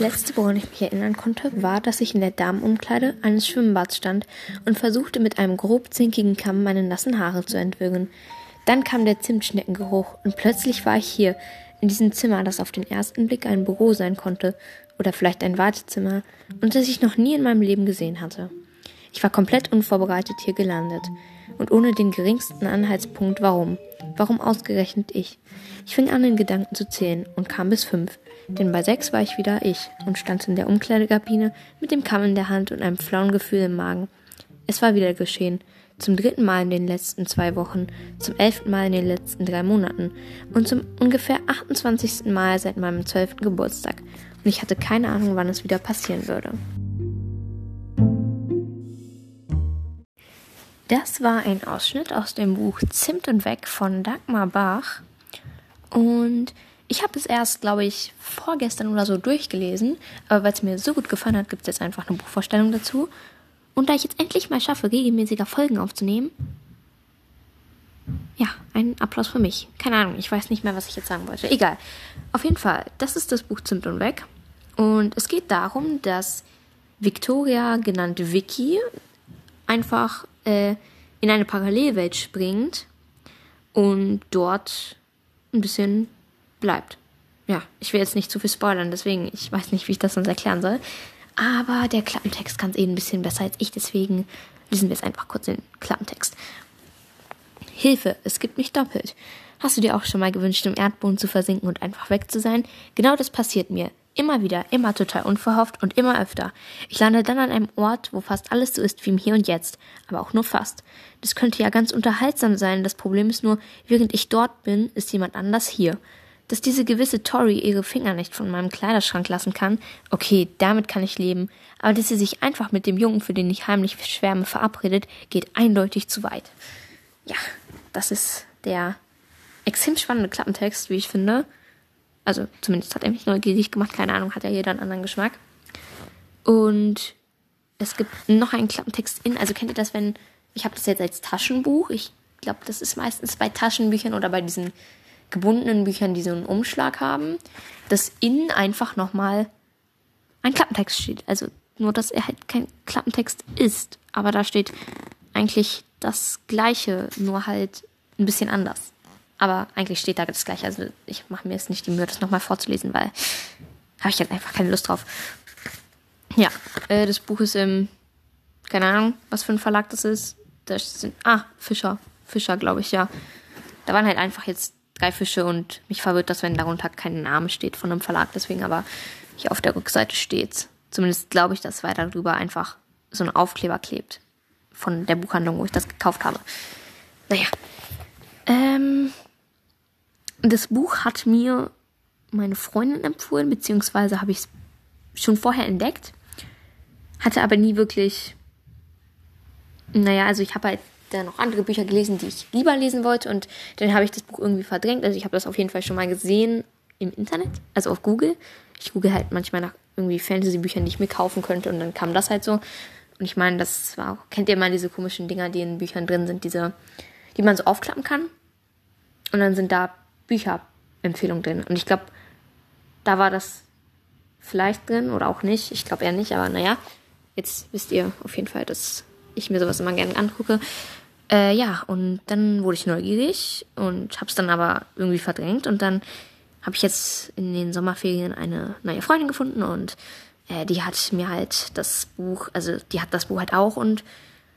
letzte, woran ich mich erinnern konnte, war, dass ich in der Damenumkleide eines Schwimmbads stand und versuchte mit einem grob zinkigen Kamm meine nassen Haare zu entwürgen. Dann kam der Zimtschneckengeruch und plötzlich war ich hier, in diesem Zimmer, das auf den ersten Blick ein Büro sein konnte oder vielleicht ein Wartezimmer und das ich noch nie in meinem Leben gesehen hatte. Ich war komplett unvorbereitet hier gelandet und ohne den geringsten Anhaltspunkt, warum. Warum ausgerechnet ich? Ich fing an, in Gedanken zu zählen und kam bis fünf, denn bei sechs war ich wieder ich und stand in der Umkleidekabine mit dem Kamm in der Hand und einem flauen Gefühl im Magen. Es war wieder geschehen. Zum dritten Mal in den letzten zwei Wochen, zum elften Mal in den letzten drei Monaten und zum ungefähr 28. Mal seit meinem zwölften Geburtstag. Und ich hatte keine Ahnung, wann es wieder passieren würde. Das war ein Ausschnitt aus dem Buch Zimt und Weg von Dagmar Bach. Und ich habe es erst, glaube ich, vorgestern oder so durchgelesen. Aber weil es mir so gut gefallen hat, gibt es jetzt einfach eine Buchvorstellung dazu. Und da ich jetzt endlich mal schaffe, regelmäßiger Folgen aufzunehmen, ja, ein Applaus für mich. Keine Ahnung, ich weiß nicht mehr, was ich jetzt sagen wollte. Egal. Auf jeden Fall, das ist das Buch Zimt und Weg. Und es geht darum, dass Victoria, genannt Vicky, einfach äh, in eine Parallelwelt springt und dort ein bisschen bleibt. Ja, ich will jetzt nicht zu viel spoilern, deswegen, ich weiß nicht, wie ich das sonst erklären soll. Aber der Klappentext kann es eh ein bisschen besser als ich, deswegen lesen wir es einfach kurz den Klappentext. Hilfe, es gibt mich doppelt. Hast du dir auch schon mal gewünscht, im Erdboden zu versinken und einfach weg zu sein? Genau das passiert mir. Immer wieder, immer total unverhofft und immer öfter. Ich lande dann an einem Ort, wo fast alles so ist wie im Hier und Jetzt, aber auch nur fast. Das könnte ja ganz unterhaltsam sein. Das Problem ist nur, während ich dort bin, ist jemand anders hier. Dass diese gewisse Tori ihre Finger nicht von meinem Kleiderschrank lassen kann, okay, damit kann ich leben. Aber dass sie sich einfach mit dem Jungen, für den ich heimlich schwärme, verabredet, geht eindeutig zu weit. Ja, das ist der extrem spannende Klappentext, wie ich finde. Also zumindest hat er mich neugierig gemacht. Keine Ahnung, hat er jeder einen anderen Geschmack. Und es gibt noch einen Klappentext in. Also kennt ihr das, wenn ich habe das jetzt als Taschenbuch. Ich glaube, das ist meistens bei Taschenbüchern oder bei diesen gebundenen Büchern, die so einen Umschlag haben, dass innen einfach nochmal ein Klappentext steht. Also nur, dass er halt kein Klappentext ist. Aber da steht eigentlich das Gleiche, nur halt ein bisschen anders. Aber eigentlich steht da das Gleiche. Also ich mache mir jetzt nicht die Mühe, das nochmal vorzulesen, weil habe ich jetzt einfach keine Lust drauf. Ja, äh, das Buch ist im, keine Ahnung, was für ein Verlag das ist. Das sind, ah, Fischer. Fischer, glaube ich, ja. Da waren halt einfach jetzt drei Fische und mich verwirrt das, wenn darunter kein Name steht von einem Verlag. Deswegen aber hier auf der Rückseite steht's. Zumindest glaube ich, dass weiter darüber einfach so ein Aufkleber klebt. Von der Buchhandlung, wo ich das gekauft habe. Naja. Ähm, das Buch hat mir meine Freundin empfohlen, beziehungsweise habe ich es schon vorher entdeckt. Hatte aber nie wirklich. Naja, also ich habe halt da noch andere Bücher gelesen, die ich lieber lesen wollte und dann habe ich das Buch irgendwie verdrängt. Also ich habe das auf jeden Fall schon mal gesehen im Internet, also auf Google. Ich google halt manchmal nach irgendwie Fantasy-Büchern, die ich mir kaufen könnte und dann kam das halt so. Und ich meine, das war auch, kennt ihr mal diese komischen Dinger, die in Büchern drin sind, diese, die man so aufklappen kann? Und dann sind da Bücherempfehlungen drin. Und ich glaube, da war das vielleicht drin oder auch nicht. Ich glaube eher nicht, aber naja, jetzt wisst ihr auf jeden Fall, dass ich mir sowas immer gerne angucke. Äh, ja, und dann wurde ich neugierig und habe es dann aber irgendwie verdrängt. Und dann habe ich jetzt in den Sommerferien eine neue Freundin gefunden und äh, die hat mir halt das Buch, also die hat das Buch halt auch und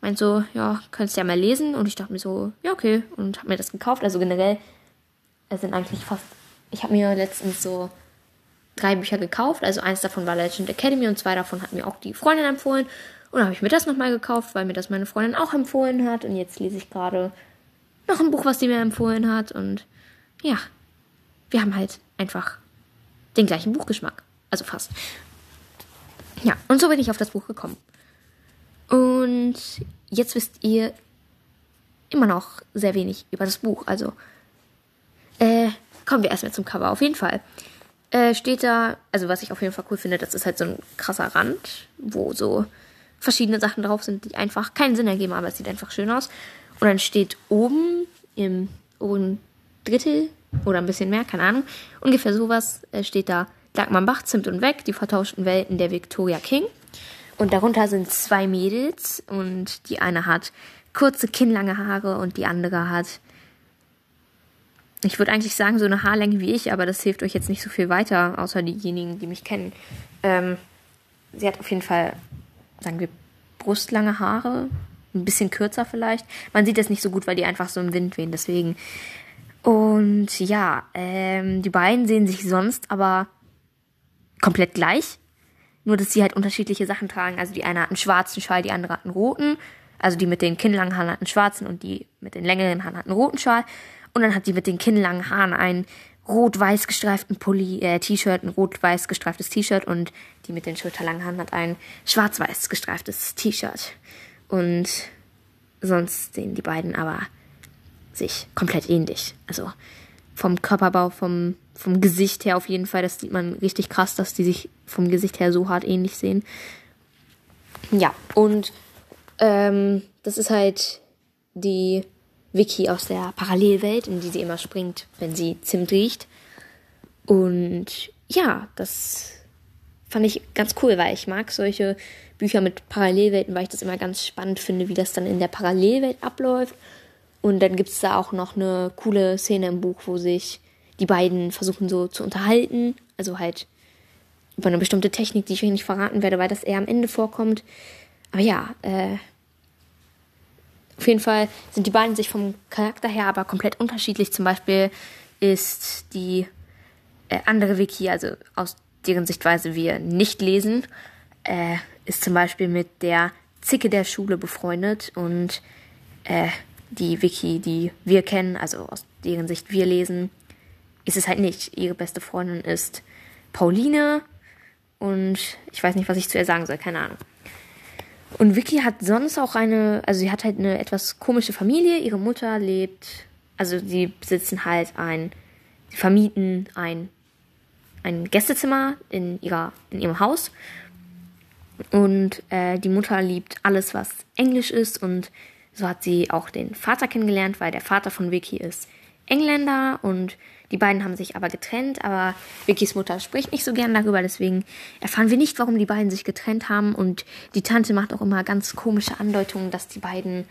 meint so, ja, könntest ja mal lesen. Und ich dachte mir so, ja, okay. Und habe mir das gekauft. Also generell sind eigentlich fast, ich habe mir letztens so drei Bücher gekauft. Also eins davon war Legend Academy und zwei davon hat mir auch die Freundin empfohlen. Und dann habe ich mir das nochmal gekauft, weil mir das meine Freundin auch empfohlen hat. Und jetzt lese ich gerade noch ein Buch, was sie mir empfohlen hat. Und ja, wir haben halt einfach den gleichen Buchgeschmack. Also fast. Ja, und so bin ich auf das Buch gekommen. Und jetzt wisst ihr immer noch sehr wenig über das Buch. Also, äh, kommen wir erstmal zum Cover. Auf jeden Fall äh, steht da, also was ich auf jeden Fall cool finde, das ist halt so ein krasser Rand, wo so verschiedene Sachen drauf sind, die einfach keinen Sinn ergeben, aber es sieht einfach schön aus. Und dann steht oben im oberen Drittel oder ein bisschen mehr, keine Ahnung, ungefähr sowas äh, steht da Dagmar Bach, Zimt und Weg, die vertauschten Welten der Victoria King. Und darunter sind zwei Mädels und die eine hat kurze, kinnlange Haare und die andere hat, ich würde eigentlich sagen, so eine Haarlänge wie ich, aber das hilft euch jetzt nicht so viel weiter, außer diejenigen, die mich kennen. Ähm, sie hat auf jeden Fall, sagen wir, brustlange Haare, ein bisschen kürzer vielleicht. Man sieht das nicht so gut, weil die einfach so im Wind wehen, deswegen. Und ja, ähm, die beiden sehen sich sonst aber komplett gleich. Nur, dass sie halt unterschiedliche Sachen tragen. Also die eine hat einen schwarzen Schal, die andere hat einen roten. Also die mit den kinnlangen Haaren hat einen schwarzen und die mit den längeren Haaren hat einen roten Schal. Und dann hat die mit den kinnlangen Haaren einen rot-weiß gestreiften Pulli, äh, T-Shirt, ein rot-weiß gestreiftes T-Shirt und die mit den schulterlangen Haaren hat ein schwarz-weiß gestreiftes T-Shirt. Und sonst sehen die beiden aber sich komplett ähnlich. Also vom Körperbau, vom, vom Gesicht her auf jeden Fall. Das sieht man richtig krass, dass die sich vom Gesicht her so hart ähnlich sehen. Ja, und ähm, das ist halt die Vicky aus der Parallelwelt, in die sie immer springt, wenn sie Zimt riecht. Und ja, das fand ich ganz cool, weil ich mag solche Bücher mit Parallelwelten, weil ich das immer ganz spannend finde, wie das dann in der Parallelwelt abläuft. Und dann gibt es da auch noch eine coole Szene im Buch, wo sich die beiden versuchen so zu unterhalten. Also halt über eine bestimmte Technik, die ich euch nicht verraten werde, weil das eher am Ende vorkommt. Aber ja, äh, auf jeden Fall sind die beiden sich vom Charakter her aber komplett unterschiedlich. Zum Beispiel ist die äh, andere Wiki, also aus deren Sichtweise wir nicht lesen, äh, ist zum Beispiel mit der Zicke der Schule befreundet und äh, die Wiki, die wir kennen, also aus deren Sicht wir lesen, ist es halt nicht. Ihre beste Freundin ist Pauline und ich weiß nicht, was ich zu ihr sagen soll, keine Ahnung. Und Vicky hat sonst auch eine, also sie hat halt eine etwas komische Familie. Ihre Mutter lebt, also sie besitzen halt ein, sie vermieten ein, ein Gästezimmer in ihrer, in ihrem Haus. Und äh, die Mutter liebt alles, was Englisch ist. Und so hat sie auch den Vater kennengelernt, weil der Vater von Vicky ist Engländer und die beiden haben sich aber getrennt, aber Vickys Mutter spricht nicht so gern darüber, deswegen erfahren wir nicht, warum die beiden sich getrennt haben. Und die Tante macht auch immer ganz komische Andeutungen, dass die beiden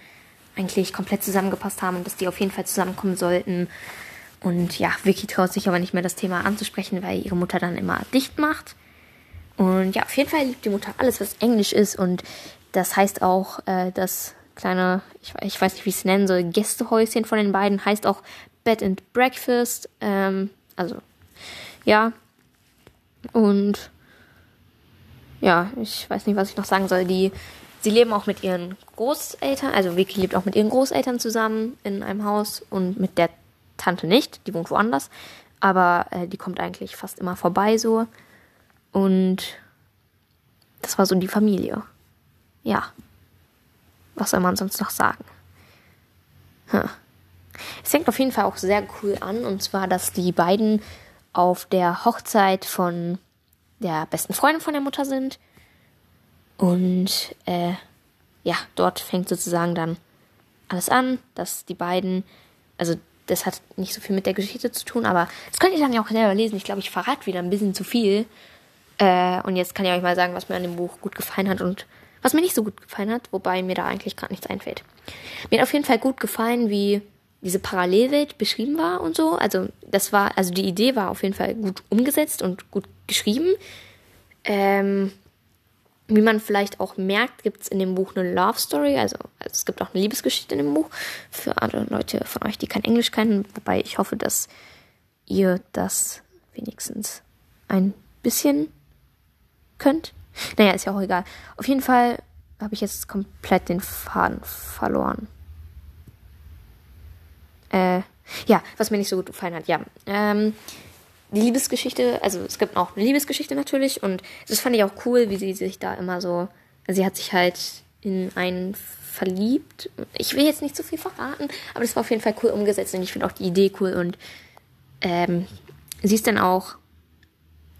eigentlich komplett zusammengepasst haben und dass die auf jeden Fall zusammenkommen sollten. Und ja, Vicky traut sich aber nicht mehr das Thema anzusprechen, weil ihre Mutter dann immer dicht macht. Und ja, auf jeden Fall liebt die Mutter alles, was Englisch ist. Und das heißt auch, äh, das kleine, ich, ich weiß nicht, wie ich es nennen soll, Gästehäuschen von den beiden heißt auch Bed and Breakfast. Ähm, also, ja. Und ja, ich weiß nicht, was ich noch sagen soll. Die, sie leben auch mit ihren Großeltern, also Vicky lebt auch mit ihren Großeltern zusammen in einem Haus und mit der Tante nicht, die wohnt woanders. Aber äh, die kommt eigentlich fast immer vorbei so. Und das war so die Familie. Ja. Was soll man sonst noch sagen? Hm. Es fängt auf jeden Fall auch sehr cool an, und zwar, dass die beiden auf der Hochzeit von der besten Freundin von der Mutter sind. Und äh, ja, dort fängt sozusagen dann alles an, dass die beiden, also das hat nicht so viel mit der Geschichte zu tun, aber das könnt ihr dann ja auch selber lesen. Ich glaube, ich verrate wieder ein bisschen zu viel. Äh, und jetzt kann ich euch mal sagen, was mir an dem Buch gut gefallen hat und was mir nicht so gut gefallen hat, wobei mir da eigentlich gerade nichts einfällt. Mir hat auf jeden Fall gut gefallen, wie diese Parallelwelt beschrieben war und so. Also das war, also die Idee war auf jeden Fall gut umgesetzt und gut geschrieben. Ähm, wie man vielleicht auch merkt, gibt es in dem Buch eine Love Story, also, also, es gibt auch eine Liebesgeschichte in dem Buch für andere Leute von euch, die kein Englisch kennen, wobei ich hoffe, dass ihr das wenigstens ein bisschen könnt. Naja, ist ja auch egal. Auf jeden Fall habe ich jetzt komplett den Faden verloren. Äh, ja, was mir nicht so gut gefallen hat, ja. Ähm, die Liebesgeschichte, also es gibt auch eine Liebesgeschichte natürlich und das fand ich auch cool, wie sie sich da immer so, sie hat sich halt in einen verliebt. Ich will jetzt nicht zu viel verraten, aber das war auf jeden Fall cool umgesetzt und ich finde auch die Idee cool und ähm, sie ist dann auch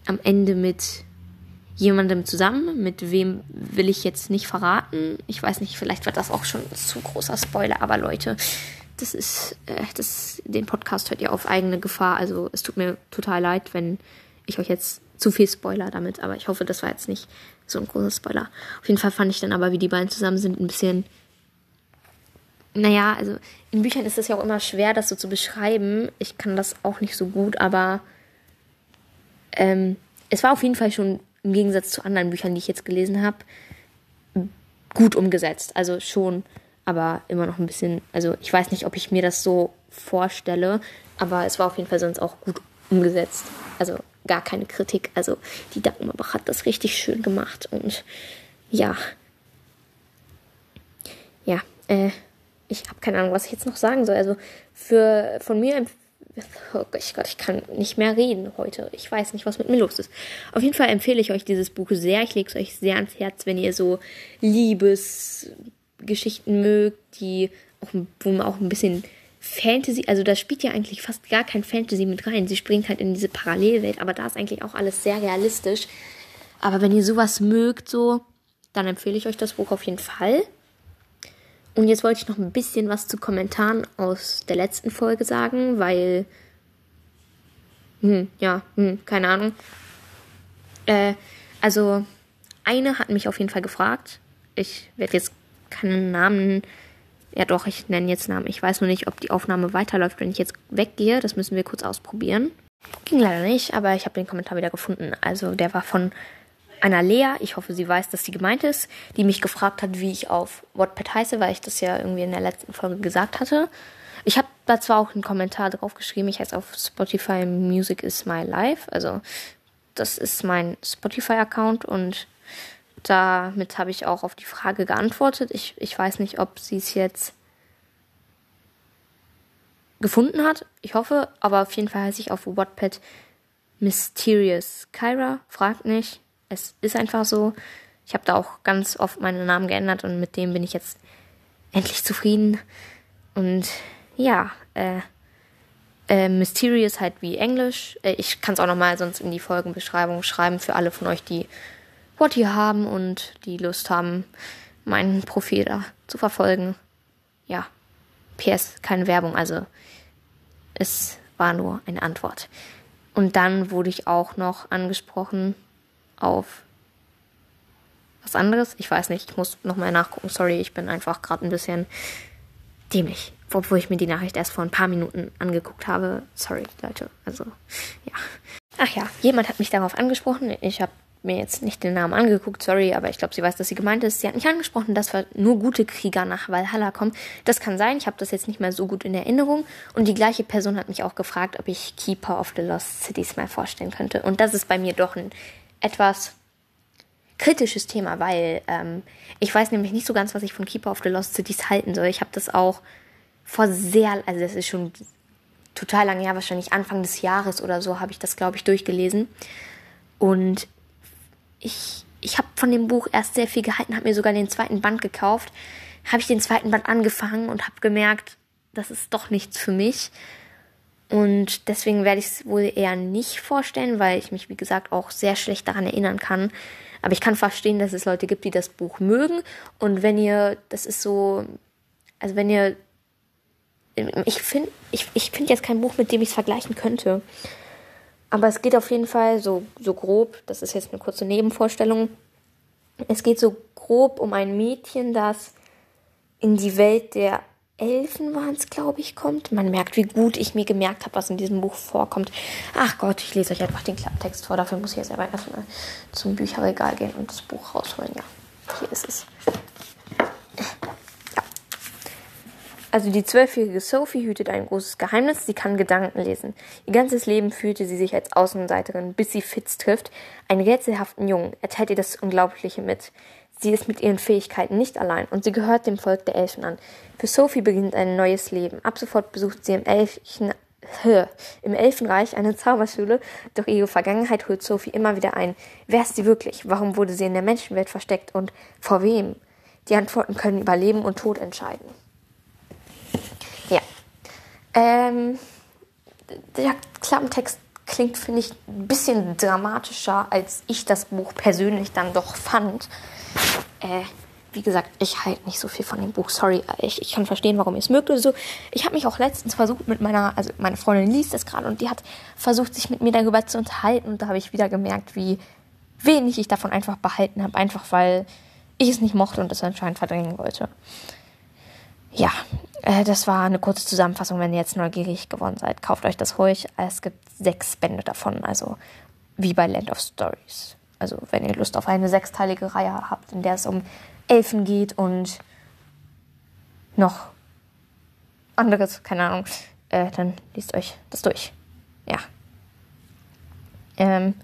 am Ende mit jemandem zusammen, mit wem will ich jetzt nicht verraten. Ich weiß nicht, vielleicht wird das auch schon zu großer Spoiler, aber Leute, das ist, äh, das, den Podcast hört ihr auf eigene Gefahr. Also es tut mir total leid, wenn ich euch jetzt zu viel Spoiler damit, aber ich hoffe, das war jetzt nicht so ein großer Spoiler. Auf jeden Fall fand ich dann aber, wie die beiden zusammen sind, ein bisschen. Naja, also in Büchern ist es ja auch immer schwer, das so zu beschreiben. Ich kann das auch nicht so gut, aber ähm, es war auf jeden Fall schon im Gegensatz zu anderen Büchern, die ich jetzt gelesen habe, gut umgesetzt. Also schon, aber immer noch ein bisschen. Also ich weiß nicht, ob ich mir das so vorstelle, aber es war auf jeden Fall sonst auch gut umgesetzt. Also gar keine Kritik. Also die Dagmarbach hat das richtig schön gemacht und ja. Ja, äh, ich habe keine Ahnung, was ich jetzt noch sagen soll. Also für von mir Oh Gott, ich kann nicht mehr reden heute. Ich weiß nicht, was mit mir los ist. Auf jeden Fall empfehle ich euch dieses Buch sehr. Ich lege es euch sehr ans Herz, wenn ihr so Liebesgeschichten mögt, die auch, wo man auch ein bisschen Fantasy, also da spielt ja eigentlich fast gar kein Fantasy mit rein. Sie springt halt in diese Parallelwelt, aber da ist eigentlich auch alles sehr realistisch. Aber wenn ihr sowas mögt, so, dann empfehle ich euch das Buch auf jeden Fall. Und jetzt wollte ich noch ein bisschen was zu Kommentaren aus der letzten Folge sagen, weil, hm, ja, hm, keine Ahnung. Äh, also, eine hat mich auf jeden Fall gefragt. Ich werde jetzt keinen Namen ja, doch, ich nenne jetzt Namen. Ich weiß nur nicht, ob die Aufnahme weiterläuft, wenn ich jetzt weggehe. Das müssen wir kurz ausprobieren. Ging leider nicht, aber ich habe den Kommentar wieder gefunden. Also der war von einer Lea, ich hoffe, sie weiß, dass sie gemeint ist, die mich gefragt hat, wie ich auf Wattpad heiße, weil ich das ja irgendwie in der letzten Folge gesagt hatte. Ich habe da zwar auch einen Kommentar drauf geschrieben, ich heiße auf Spotify Music is my life. Also das ist mein Spotify-Account und damit habe ich auch auf die Frage geantwortet. Ich, ich weiß nicht, ob sie es jetzt gefunden hat. Ich hoffe, aber auf jeden Fall heiße ich auf Wattpad Mysterious Kyra. Fragt nicht. Es ist einfach so. Ich habe da auch ganz oft meine Namen geändert und mit dem bin ich jetzt endlich zufrieden. Und ja, äh, äh, Mysterious halt wie Englisch. Äh, ich kann es auch nochmal sonst in die Folgenbeschreibung schreiben für alle von euch, die Wort hier haben und die Lust haben, mein Profil da zu verfolgen. Ja, PS, keine Werbung, also es war nur eine Antwort. Und dann wurde ich auch noch angesprochen auf was anderes. Ich weiß nicht, ich muss nochmal nachgucken. Sorry, ich bin einfach gerade ein bisschen dämlich. Obwohl ich mir die Nachricht erst vor ein paar Minuten angeguckt habe. Sorry, Leute. Also, ja. Ach ja, jemand hat mich darauf angesprochen. Ich habe mir jetzt nicht den Namen angeguckt, sorry, aber ich glaube, sie weiß, dass sie gemeint ist. Sie hat nicht angesprochen, dass nur gute Krieger nach Valhalla kommen. Das kann sein, ich habe das jetzt nicht mehr so gut in Erinnerung. Und die gleiche Person hat mich auch gefragt, ob ich Keeper of the Lost Cities mal vorstellen könnte. Und das ist bei mir doch ein etwas kritisches Thema, weil ähm, ich weiß nämlich nicht so ganz, was ich von Keeper of the Lost Cities halten soll. Ich habe das auch vor sehr, also das ist schon total lange her, wahrscheinlich Anfang des Jahres oder so, habe ich das, glaube ich, durchgelesen. Und ich, ich habe von dem Buch erst sehr viel gehalten, habe mir sogar den zweiten Band gekauft. Habe ich den zweiten Band angefangen und habe gemerkt, das ist doch nichts für mich. Und deswegen werde ich es wohl eher nicht vorstellen, weil ich mich, wie gesagt, auch sehr schlecht daran erinnern kann. Aber ich kann verstehen, dass es Leute gibt, die das Buch mögen. Und wenn ihr, das ist so, also wenn ihr, ich finde, ich, ich finde jetzt kein Buch, mit dem ich es vergleichen könnte. Aber es geht auf jeden Fall so, so grob, das ist jetzt eine kurze Nebenvorstellung. Es geht so grob um ein Mädchen, das in die Welt der Elfen waren es, glaube ich, kommt. Man merkt, wie gut ich mir gemerkt habe, was in diesem Buch vorkommt. Ach Gott, ich lese euch einfach den Klapptext vor. Dafür muss ich jetzt aber erstmal zum Bücherregal gehen und das Buch rausholen. Ja, hier ist es. Also die zwölfjährige Sophie hütet ein großes Geheimnis, sie kann Gedanken lesen. Ihr ganzes Leben fühlte sie sich als Außenseiterin, bis sie Fitz trifft, einen rätselhaften Jungen. Er teilt ihr das Unglaubliche mit. Sie ist mit ihren Fähigkeiten nicht allein und sie gehört dem Volk der Elfen an. Für Sophie beginnt ein neues Leben. Ab sofort besucht sie im, Elchen, im Elfenreich eine Zauberschule, doch ihre Vergangenheit holt Sophie immer wieder ein. Wer ist sie wirklich? Warum wurde sie in der Menschenwelt versteckt und vor wem? Die Antworten können über Leben und Tod entscheiden. Ähm, der Klappentext klingt, finde ich, ein bisschen dramatischer, als ich das Buch persönlich dann doch fand. Äh, wie gesagt, ich halte nicht so viel von dem Buch. Sorry, ich, ich kann verstehen, warum ihr es mögt so. Ich habe mich auch letztens versucht mit meiner, also meine Freundin liest es gerade und die hat versucht, sich mit mir darüber zu unterhalten. Und da habe ich wieder gemerkt, wie wenig ich davon einfach behalten habe. Einfach weil ich es nicht mochte und es anscheinend verdrängen wollte. Ja, äh, das war eine kurze Zusammenfassung. Wenn ihr jetzt neugierig geworden seid, kauft euch das ruhig. Es gibt sechs Bände davon, also wie bei Land of Stories. Also wenn ihr Lust auf eine sechsteilige Reihe habt, in der es um Elfen geht und noch anderes, keine Ahnung, äh, dann liest euch das durch. Ja. Ähm.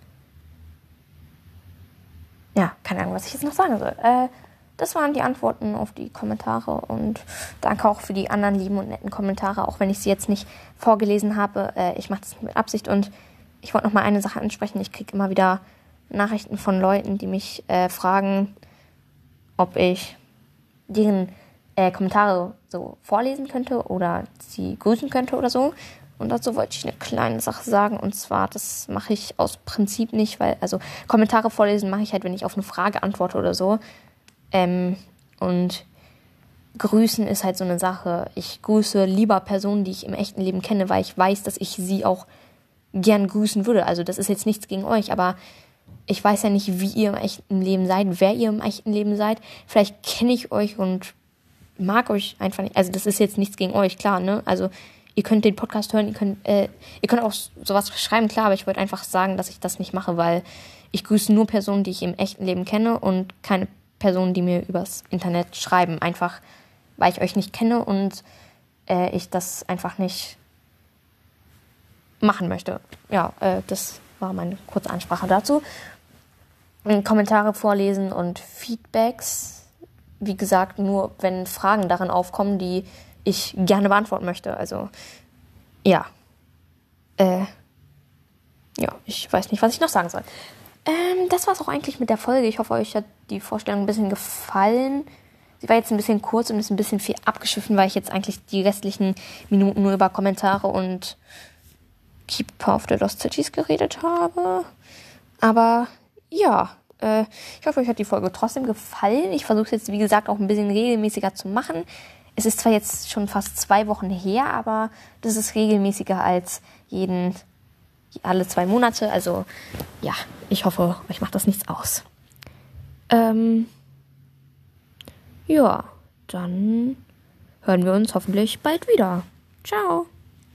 Ja, keine Ahnung, was ich jetzt noch sagen soll. Äh, das waren die Antworten auf die Kommentare und danke auch für die anderen lieben und netten Kommentare, auch wenn ich sie jetzt nicht vorgelesen habe. Äh, ich mache das nicht mit Absicht und ich wollte noch mal eine Sache ansprechen. Ich kriege immer wieder Nachrichten von Leuten, die mich äh, fragen, ob ich deren äh, Kommentare so vorlesen könnte oder sie grüßen könnte oder so. Und dazu wollte ich eine kleine Sache sagen. Und zwar, das mache ich aus Prinzip nicht, weil, also Kommentare vorlesen mache ich halt, wenn ich auf eine Frage antworte oder so. Ähm, und grüßen ist halt so eine Sache. Ich grüße lieber Personen, die ich im echten Leben kenne, weil ich weiß, dass ich sie auch gern grüßen würde. Also das ist jetzt nichts gegen euch, aber ich weiß ja nicht, wie ihr im echten Leben seid, wer ihr im echten Leben seid. Vielleicht kenne ich euch und mag euch einfach nicht. Also das ist jetzt nichts gegen euch, klar, ne? Also ihr könnt den Podcast hören, ihr könnt, äh, ihr könnt auch sowas schreiben, klar, aber ich wollte einfach sagen, dass ich das nicht mache, weil ich grüße nur Personen, die ich im echten Leben kenne und keine Personen, die mir übers Internet schreiben. Einfach, weil ich euch nicht kenne und äh, ich das einfach nicht machen möchte. Ja, äh, das war meine kurze Ansprache dazu. Kommentare vorlesen und Feedbacks. Wie gesagt, nur wenn Fragen darin aufkommen, die ich gerne beantworten möchte. Also, ja. Äh, ja, ich weiß nicht, was ich noch sagen soll. Ähm, das war's auch eigentlich mit der Folge. Ich hoffe, euch hat die Vorstellung ein bisschen gefallen. Sie war jetzt ein bisschen kurz und ist ein bisschen viel abgeschiffen, weil ich jetzt eigentlich die restlichen Minuten nur über Kommentare und Keeper of the Lost Cities geredet habe. Aber ja, äh, ich hoffe, euch hat die Folge trotzdem gefallen. Ich versuche es jetzt, wie gesagt, auch ein bisschen regelmäßiger zu machen. Es ist zwar jetzt schon fast zwei Wochen her, aber das ist regelmäßiger als jeden alle zwei Monate. Also ja, ich hoffe, euch macht das nichts aus. Ähm, ja, dann hören wir uns hoffentlich bald wieder. Ciao.